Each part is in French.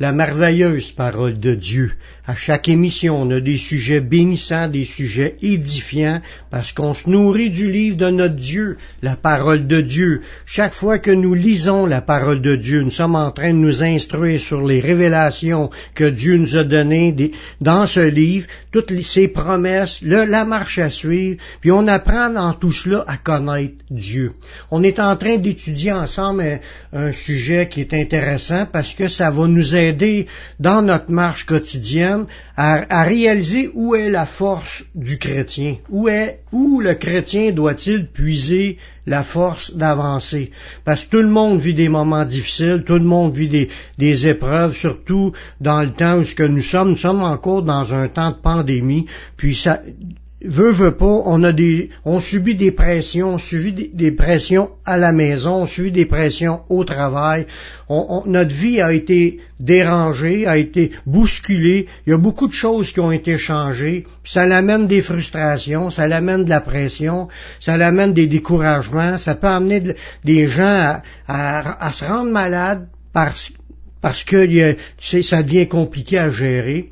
la merveilleuse parole de Dieu. À chaque émission, on a des sujets bénissants, des sujets édifiants, parce qu'on se nourrit du livre de notre Dieu, la parole de Dieu. Chaque fois que nous lisons la parole de Dieu, nous sommes en train de nous instruire sur les révélations que Dieu nous a données dans ce livre, toutes ses promesses, la marche à suivre, puis on apprend dans tout cela à connaître Dieu. On est en train d'étudier ensemble un, un sujet qui est intéressant parce que ça va nous aider dans notre marche quotidienne à, réaliser où est la force du chrétien, où est où le chrétien doit-il puiser la force d'avancer? Parce que tout le monde vit des moments difficiles, tout le monde vit des, des épreuves, surtout dans le temps où ce que nous sommes, nous sommes encore dans un temps de pandémie, puis ça, veut, veut pas, on a des, on subit des pressions, on subit des, pressions à la maison, on subit des pressions au travail. notre vie a été dérangée, a été bousculée. Il y a beaucoup de choses qui ont été changées. Ça l'amène des frustrations, ça l'amène de la pression, ça l'amène des découragements, ça peut amener des gens à, se rendre malades parce, parce que ça devient compliqué à gérer.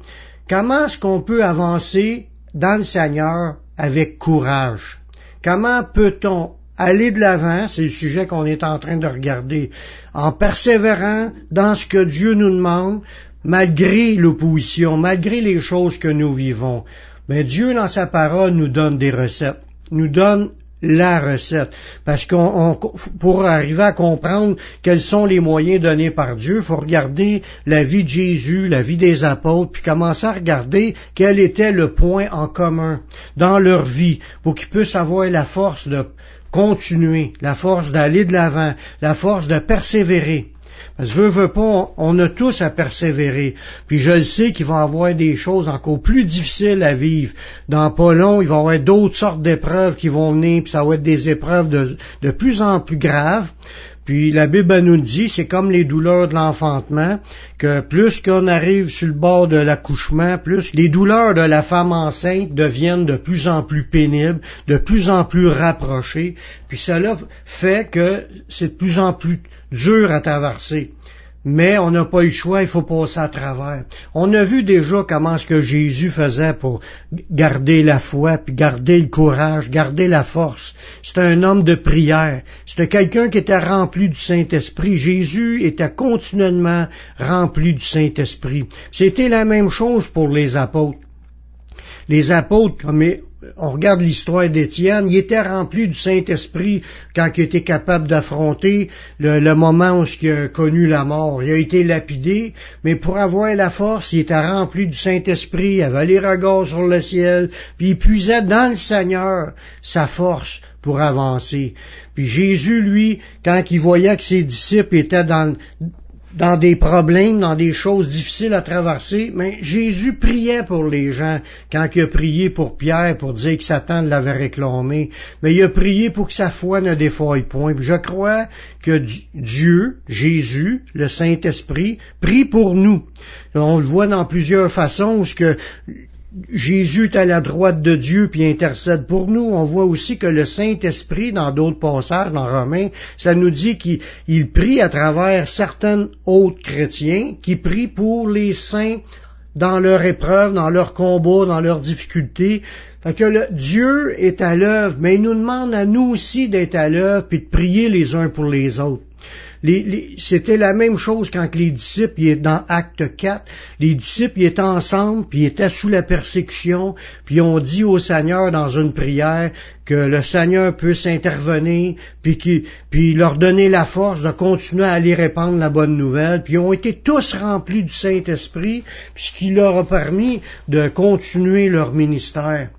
Comment est-ce qu'on peut avancer dans le Seigneur avec courage. Comment peut-on aller de l'avant, c'est le sujet qu'on est en train de regarder, en persévérant dans ce que Dieu nous demande, malgré l'opposition, malgré les choses que nous vivons. Mais Dieu, dans sa parole, nous donne des recettes, nous donne la recette. Parce qu'on, pour arriver à comprendre quels sont les moyens donnés par Dieu, il faut regarder la vie de Jésus, la vie des apôtres, puis commencer à regarder quel était le point en commun dans leur vie, pour qu'ils puissent avoir la force de continuer, la force d'aller de l'avant, la force de persévérer. Parce que veux, pas, on a tous à persévérer. Puis je le sais qu'il va y avoir des choses encore plus difficiles à vivre. Dans pas long, il va y avoir d'autres sortes d'épreuves qui vont venir, puis ça va être des épreuves de plus en plus graves. Puis la Bible nous dit, c'est comme les douleurs de l'enfantement, que plus qu'on arrive sur le bord de l'accouchement, plus les douleurs de la femme enceinte deviennent de plus en plus pénibles, de plus en plus rapprochées. Puis cela fait que c'est de plus en plus dur à traverser mais on n'a pas eu le choix, il faut passer à travers. On a vu déjà comment ce que Jésus faisait pour garder la foi, puis garder le courage, garder la force. C'était un homme de prière. C'était quelqu'un qui était rempli du Saint-Esprit. Jésus était continuellement rempli du Saint-Esprit. C'était la même chose pour les apôtres. Les apôtres, comme on regarde l'histoire d'Étienne, il était rempli du Saint-Esprit quand il était capable d'affronter le, moment où il a connu la mort. Il a été lapidé, mais pour avoir la force, il était rempli du Saint-Esprit, il avait les regards sur le ciel, puis il puisait dans le Seigneur sa force pour avancer. Puis Jésus, lui, quand il voyait que ses disciples étaient dans, dans des problèmes, dans des choses difficiles à traverser, mais Jésus priait pour les gens quand il a prié pour Pierre pour dire que Satan l'avait réclamé, mais il a prié pour que sa foi ne défaille point. je crois que Dieu, Jésus, le Saint-Esprit, prie pour nous. On le voit dans plusieurs façons, ce que Jésus est à la droite de Dieu puis intercède pour nous. On voit aussi que le Saint-Esprit, dans d'autres passages, dans Romains, ça nous dit qu'il prie à travers certains autres chrétiens qui prient pour les saints dans leur épreuve, dans leur combat, dans leurs difficultés. Fait que Dieu est à l'œuvre, mais il nous demande à nous aussi d'être à l'œuvre puis de prier les uns pour les autres c'était la même chose quand les disciples, étaient dans Acte 4, les disciples étaient ensemble, puis étaient sous la persécution, puis ont dit au Seigneur dans une prière que le Seigneur puisse intervenir, puis, puis leur donner la force de continuer à aller répandre la bonne nouvelle, puis ils ont été tous remplis du Saint-Esprit, ce qui leur a permis de continuer leur ministère.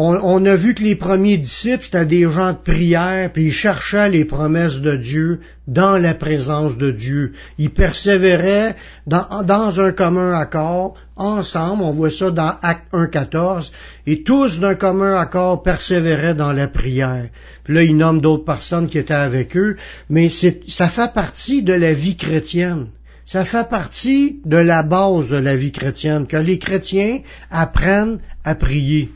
On, a vu que les premiers disciples, c'était des gens de prière, puis ils cherchaient les promesses de Dieu dans la présence de Dieu. Ils persévéraient dans, dans un commun accord, ensemble, on voit ça dans Acte 1.14, et tous d'un commun accord persévéraient dans la prière. Puis là, ils nomment d'autres personnes qui étaient avec eux, mais ça fait partie de la vie chrétienne. Ça fait partie de la base de la vie chrétienne, que les chrétiens apprennent à prier.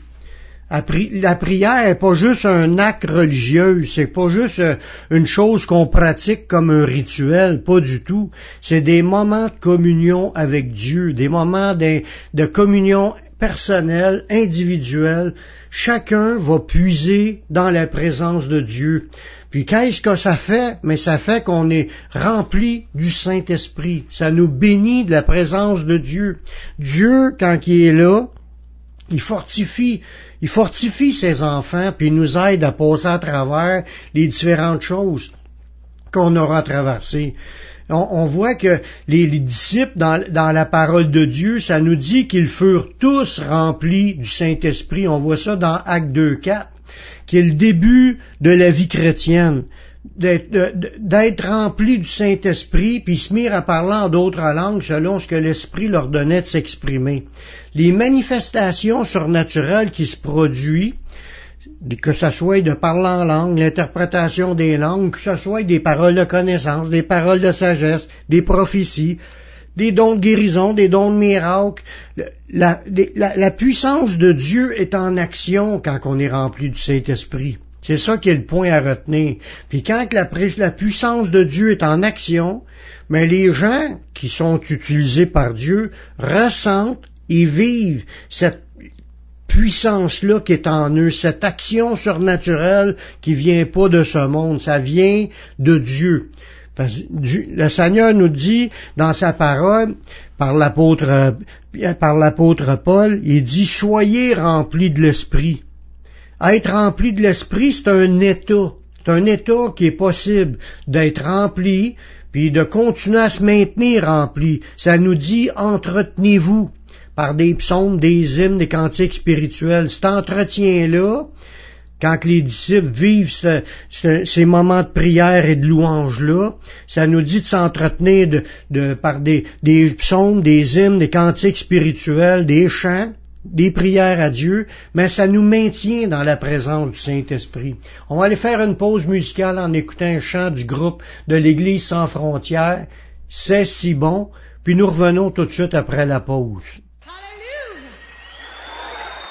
La prière n'est pas juste un acte religieux, c'est pas juste euh, une chose qu'on pratique comme un rituel, pas du tout. C'est des moments de communion avec Dieu, des moments de, de communion personnelle, individuelle. Chacun va puiser dans la présence de Dieu. Puis qu'est-ce que ça fait? Mais ça fait qu'on est rempli du Saint-Esprit. Ça nous bénit de la présence de Dieu. Dieu, quand il est là, il fortifie, il fortifie ses enfants, puis il nous aide à passer à travers les différentes choses qu'on aura traversées. On, voit que les, disciples, dans, dans, la parole de Dieu, ça nous dit qu'ils furent tous remplis du Saint-Esprit. On voit ça dans Acte 2.4, qui est le début de la vie chrétienne d'être remplis du Saint-Esprit, puis se mirent à parler en d'autres langues selon ce que l'Esprit leur donnait de s'exprimer. Les manifestations surnaturelles qui se produisent, que ce soit de parler en langue, l'interprétation des langues, que ce soit des paroles de connaissance, des paroles de sagesse, des prophéties, des dons de guérison, des dons de miracle. La, la puissance de Dieu est en action quand on est rempli du Saint-Esprit. C'est ça qui est le point à retenir. Puis quand la, la puissance de Dieu est en action, mais les gens qui sont utilisés par Dieu ressentent et vivent cette puissance-là qui est en eux, cette action surnaturelle qui vient pas de ce monde, ça vient de Dieu. Le Seigneur nous dit dans sa parole, par l'apôtre, par l'apôtre Paul, il dit, soyez remplis de l'Esprit être rempli de l'esprit, c'est un état. C'est un état qui est possible d'être rempli, puis de continuer à se maintenir rempli. Ça nous dit entretenez-vous par des psaumes, des hymnes, des cantiques spirituels. Cet entretien-là, quand les disciples vivent ces moments de prière et de louange-là, ça nous dit de s'entretenir par des, des psaumes, des hymnes, des cantiques spirituels, des chants, des prières à Dieu, mais ça nous maintient dans la présence du Saint-Esprit. On va aller faire une pause musicale en écoutant un chant du groupe de l'Église sans frontières. C'est si bon, puis nous revenons tout de suite après la pause. Hallelujah!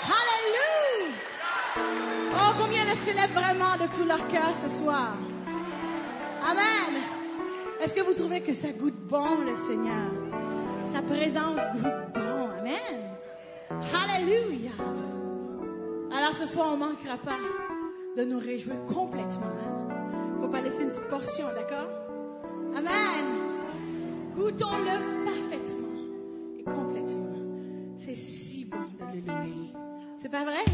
Hallelujah! Oh, combien le célèbrent vraiment de tout leur cœur ce soir? Amen. Est-ce que vous trouvez que ça goûte bon, le Seigneur? Sa présence goûte bon. Amen. Alléluia. Alors ce soir, on ne manquera pas de nous réjouir complètement. Il ne faut pas laisser une petite portion, d'accord? Amen. Goûtons-le parfaitement et complètement. C'est si bon de le louer. C'est pas vrai?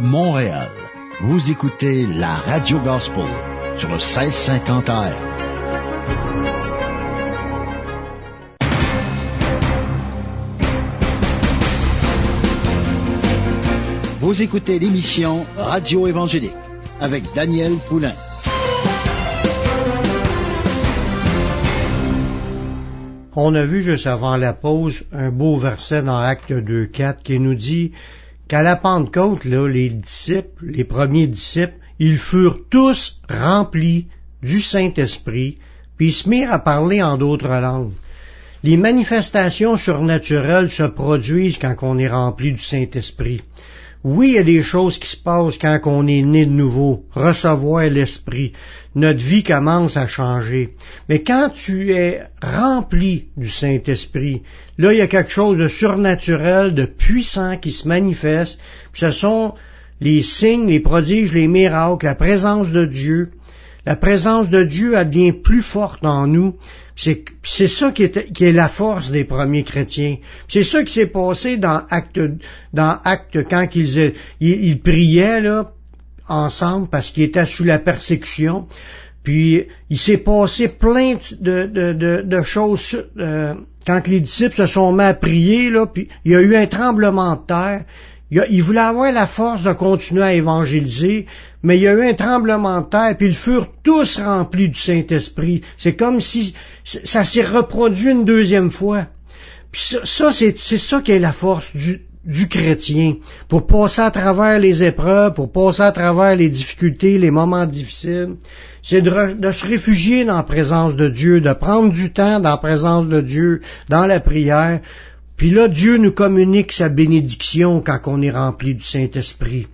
Montréal. Vous écoutez la Radio Gospel sur le 1650 AM. Vous écoutez l'émission Radio Évangélique avec Daniel Poulain. On a vu juste avant la pause un beau verset dans Acte 2.4 qui nous dit qu'à la Pentecôte, là, les disciples, les premiers disciples, ils furent tous remplis du Saint-Esprit, puis ils se mirent à parler en d'autres langues. Les manifestations surnaturelles se produisent quand on est rempli du Saint-Esprit. Oui, il y a des choses qui se passent quand on est né de nouveau, recevoir l'Esprit. Notre vie commence à changer. Mais quand tu es rempli du Saint-Esprit, là, il y a quelque chose de surnaturel, de puissant qui se manifeste. ce sont les signes, les prodiges, les miracles, la présence de Dieu. La présence de Dieu devient plus forte en nous. C'est ça qui est, qui est, la force des premiers chrétiens. C'est ça qui s'est passé dans Acte, dans Acte quand ils, ils, priaient là, ensemble parce qu'ils étaient sous la persécution. Puis il s'est passé plein de, de, de, choses euh, quand les disciples se sont mis à prier, là, puis il y a eu un tremblement de terre. Ils voulaient avoir la force de continuer à évangéliser, mais il y a eu un tremblement de terre, puis ils furent tous remplis du Saint-Esprit. C'est comme si ça s'est reproduit une deuxième fois. Puis ça, c'est, ça qui est la force du, chrétien, pour passer à travers les épreuves, pour passer à travers les difficultés, les moments difficiles, c'est de, se réfugier dans la présence de Dieu, de prendre du temps dans la présence de Dieu, dans la prière. Puis là, Dieu nous communique sa bénédiction quand on est rempli du Saint-Esprit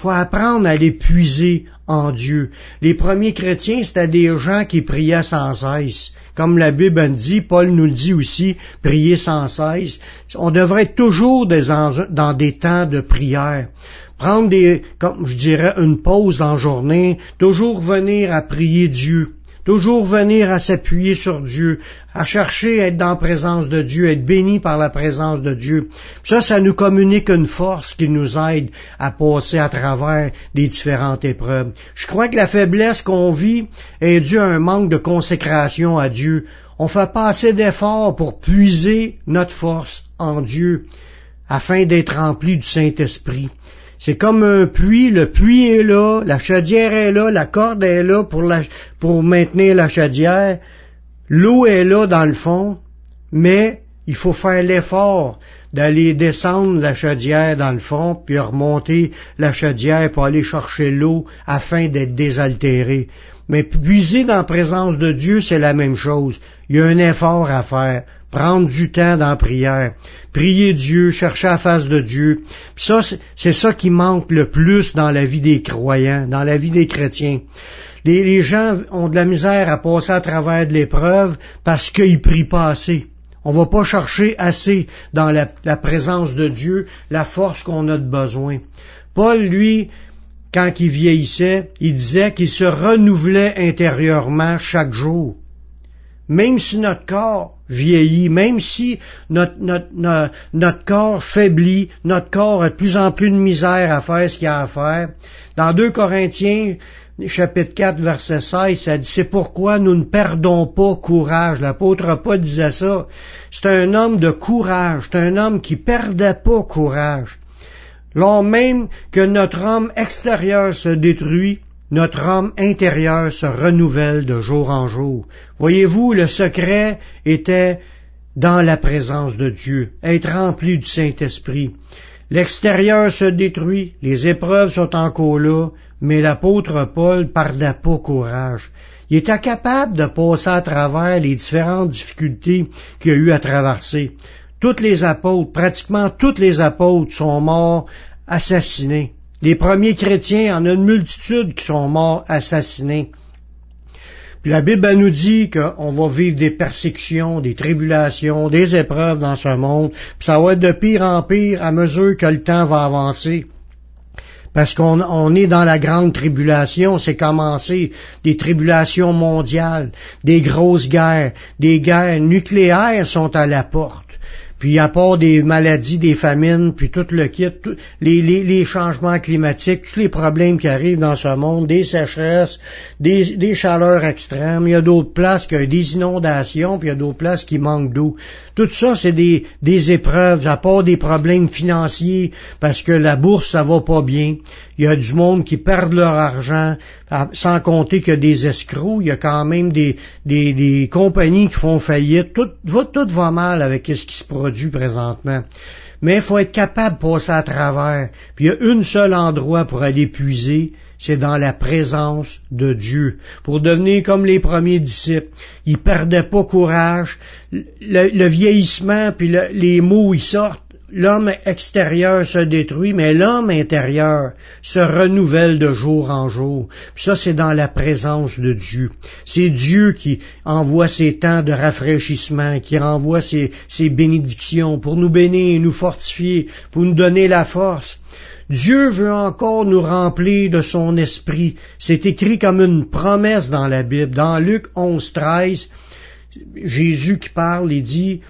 faut apprendre à l'épuiser en Dieu. Les premiers chrétiens, c'était des gens qui priaient sans cesse. Comme la Bible dit, Paul nous le dit aussi, prier sans cesse. On devrait être toujours dans des temps de prière. Prendre des, comme je dirais, une pause la journée, toujours venir à prier Dieu. Toujours venir à s'appuyer sur Dieu, à chercher à être dans la présence de Dieu, être béni par la présence de Dieu. Ça, ça nous communique une force qui nous aide à passer à travers les différentes épreuves. Je crois que la faiblesse qu'on vit est due à un manque de consécration à Dieu. On fait pas assez d'efforts pour puiser notre force en Dieu afin d'être rempli du Saint-Esprit. C'est comme un puits, le puits est là, la chaudière est là, la corde est là pour, pour maintenir la chaudière, l'eau est là dans le fond, mais il faut faire l'effort d'aller descendre la chaudière dans le fond, puis remonter la chaudière pour aller chercher l'eau afin d'être désaltéré. Mais puiser dans la présence de Dieu, c'est la même chose. Il y a un effort à faire prendre du temps dans la prière, prier Dieu, chercher la face de Dieu. ça, c'est ça qui manque le plus dans la vie des croyants, dans la vie des chrétiens. Les, gens ont de la misère à passer à travers de l'épreuve parce qu'ils prient pas assez. On va pas chercher assez dans la, la présence de Dieu la force qu'on a de besoin. Paul, lui, quand il vieillissait, il disait qu'il se renouvelait intérieurement chaque jour. Même si notre corps vieillit, même si notre, notre, notre, corps faiblit, notre corps a de plus en plus de misère à faire ce qu'il a à faire. Dans 2 Corinthiens, chapitre 4, verset 16, ça dit, c'est pourquoi nous ne perdons pas courage. L'apôtre Paul disait ça. C'est un homme de courage, c'est un homme qui perdait pas courage. Lors même que notre homme extérieur se détruit, notre homme intérieur se renouvelle de jour en jour. Voyez-vous, le secret était dans la présence de Dieu, être rempli du Saint-Esprit. L'extérieur se détruit, les épreuves sont encore là, mais l'apôtre Paul perdait pas courage. Il était capable de passer à travers les différentes difficultés qu'il a eu à traverser. Toutes les apôtres, pratiquement tous les apôtres sont morts assassinés. Les premiers chrétiens, en a une multitude qui sont morts assassinés. Puis la Bible nous dit qu'on va vivre des persécutions, des tribulations, des épreuves dans ce monde, puis ça va être de pire en pire à mesure que le temps va avancer. Parce qu'on est dans la grande tribulation, c'est commencé des tribulations mondiales, des grosses guerres, des guerres nucléaires sont à la porte. Puis à part des maladies, des famines, puis tout le kit, les, les, les, changements climatiques, tous les problèmes qui arrivent dans ce monde, des sécheresses, des, des chaleurs extrêmes, il y a d'autres places qui ont des inondations, puis il y a d'autres places qui manquent d'eau. Tout ça, c'est des, des épreuves, à part des problèmes financiers, parce que la bourse, ça va pas bien. Il y a du monde qui perd leur argent, sans compter qu'il y a des escrocs, il y a quand même des, des, des compagnies qui font faillite. Tout, va, tout va mal avec ce qui se produit présentement. Mais il faut être capable de passer à travers. Puis il y a un seul endroit pour aller puiser, c'est dans la présence de Dieu. Pour devenir comme les premiers disciples. Ils perdaient pas courage. Le, vieillissement, puis les mots, ils sortent l'homme extérieur se détruit, mais l'homme intérieur se renouvelle de jour en jour. ça, c'est dans la présence de Dieu. C'est Dieu qui envoie ses temps de rafraîchissement, qui envoie ses, ses bénédictions pour nous bénir, nous fortifier, pour nous donner la force. Dieu veut encore nous remplir de son esprit. C'est écrit comme une promesse dans la Bible. Dans Luc 11, 13, Jésus qui parle, il dit,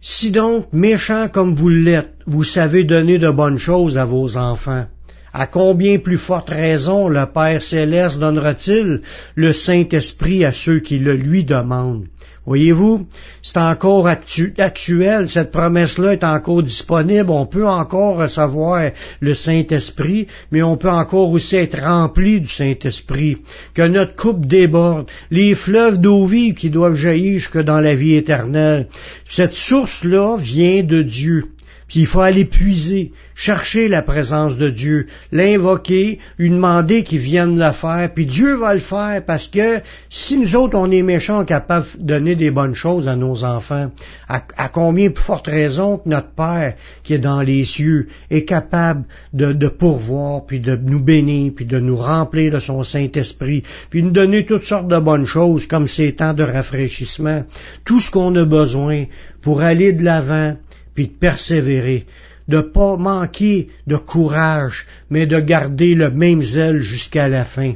si donc, méchant comme vous l'êtes, vous savez donner de bonnes choses à vos enfants, à combien plus forte raison le Père céleste donnera-t-il le Saint-Esprit à ceux qui le lui demandent? Voyez-vous, c'est encore actuel, cette promesse-là est encore disponible, on peut encore recevoir le Saint-Esprit, mais on peut encore aussi être rempli du Saint-Esprit, que notre coupe déborde, les fleuves d'eau vive qui doivent jaillir jusque dans la vie éternelle. Cette source-là vient de Dieu. Puis il faut aller puiser, chercher la présence de Dieu, l'invoquer, lui demander qu'il vienne le faire, puis Dieu va le faire parce que si nous autres on est méchants, capables de donner des bonnes choses à nos enfants, à, combien plus forte raison que notre Père qui est dans les cieux est capable de, de pourvoir, puis de nous bénir, puis de nous remplir de son Saint-Esprit, puis nous donner toutes sortes de bonnes choses comme ces temps de rafraîchissement, tout ce qu'on a besoin pour aller de l'avant, puis de persévérer, de pas manquer de courage, mais de garder le même zèle jusqu'à la fin.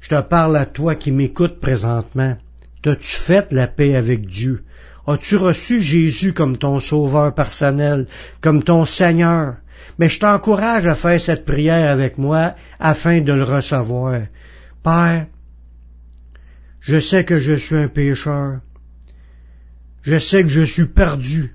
Je te parle à toi qui m'écoutes présentement. T'as-tu fait la paix avec Dieu? As-tu reçu Jésus comme ton sauveur personnel, comme ton Seigneur? Mais je t'encourage à faire cette prière avec moi afin de le recevoir. Père, je sais que je suis un pécheur. Je sais que je suis perdu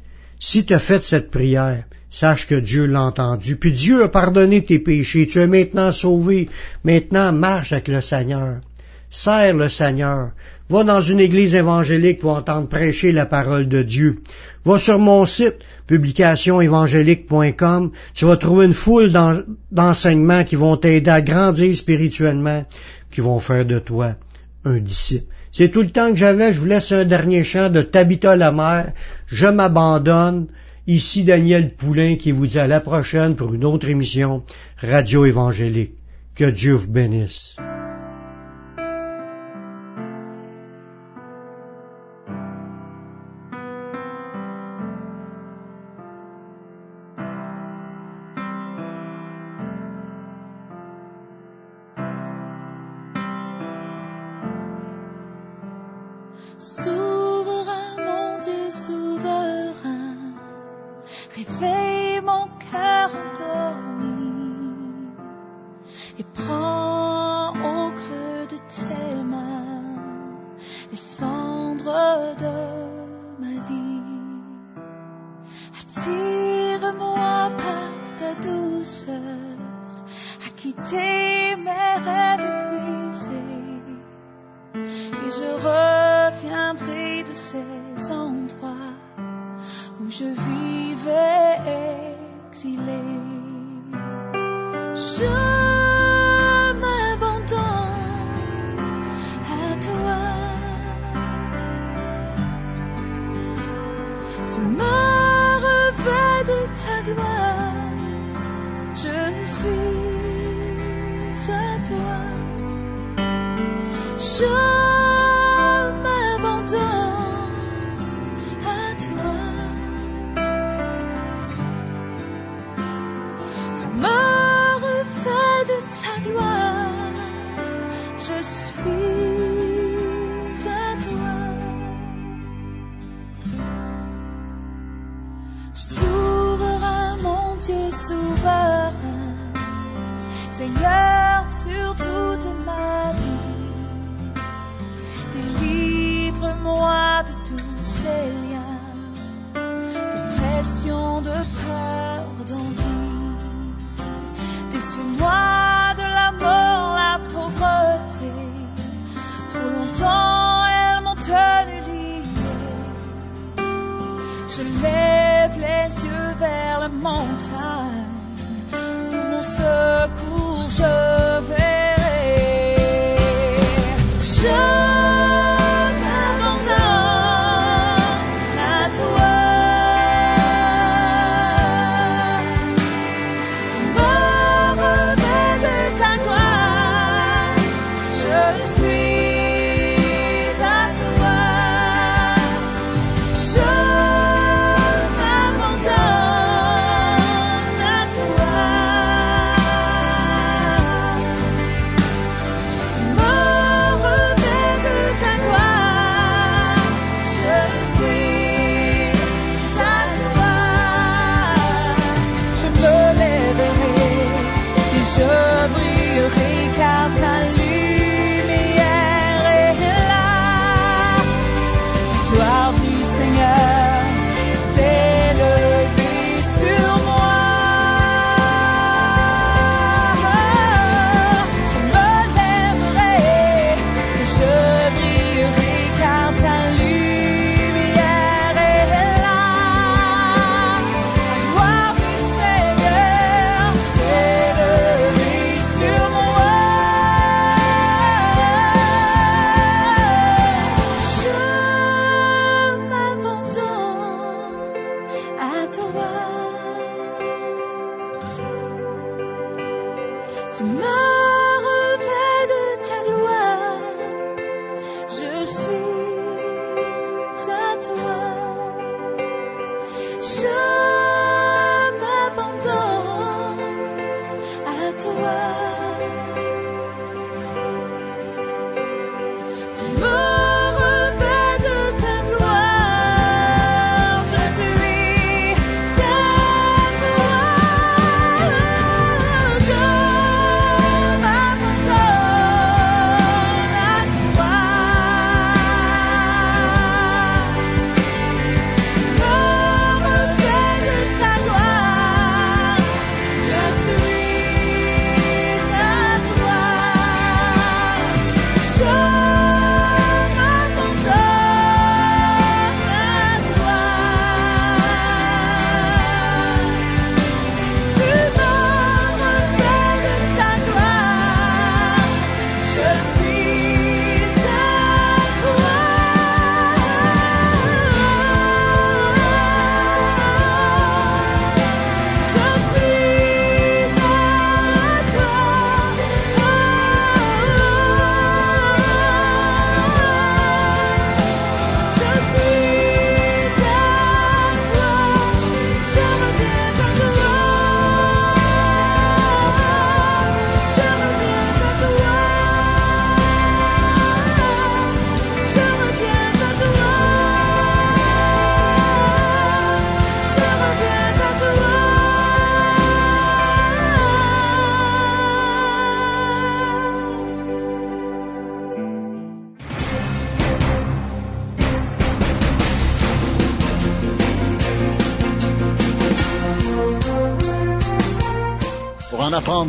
Si tu as fait cette prière, sache que Dieu l'a entendu, puis Dieu a pardonné tes péchés, tu es maintenant sauvé, maintenant marche avec le Seigneur. Sers le Seigneur. Va dans une église évangélique pour entendre prêcher la parole de Dieu. Va sur mon site, publicationévangélique.com, tu vas trouver une foule d'enseignements qui vont t'aider à grandir spirituellement, qui vont faire de toi un disciple. C'est tout le temps que j'avais. Je vous laisse un dernier chant de Tabitha la mer. Je m'abandonne. Ici Daniel Poulain qui vous dit à la prochaine pour une autre émission Radio Évangélique. Que Dieu vous bénisse. à quitter mes rêves brisés. Et je reviendrai de ces endroits où je vivais exilé. souverain, mon Dieu souverain, Seigneur sur toi.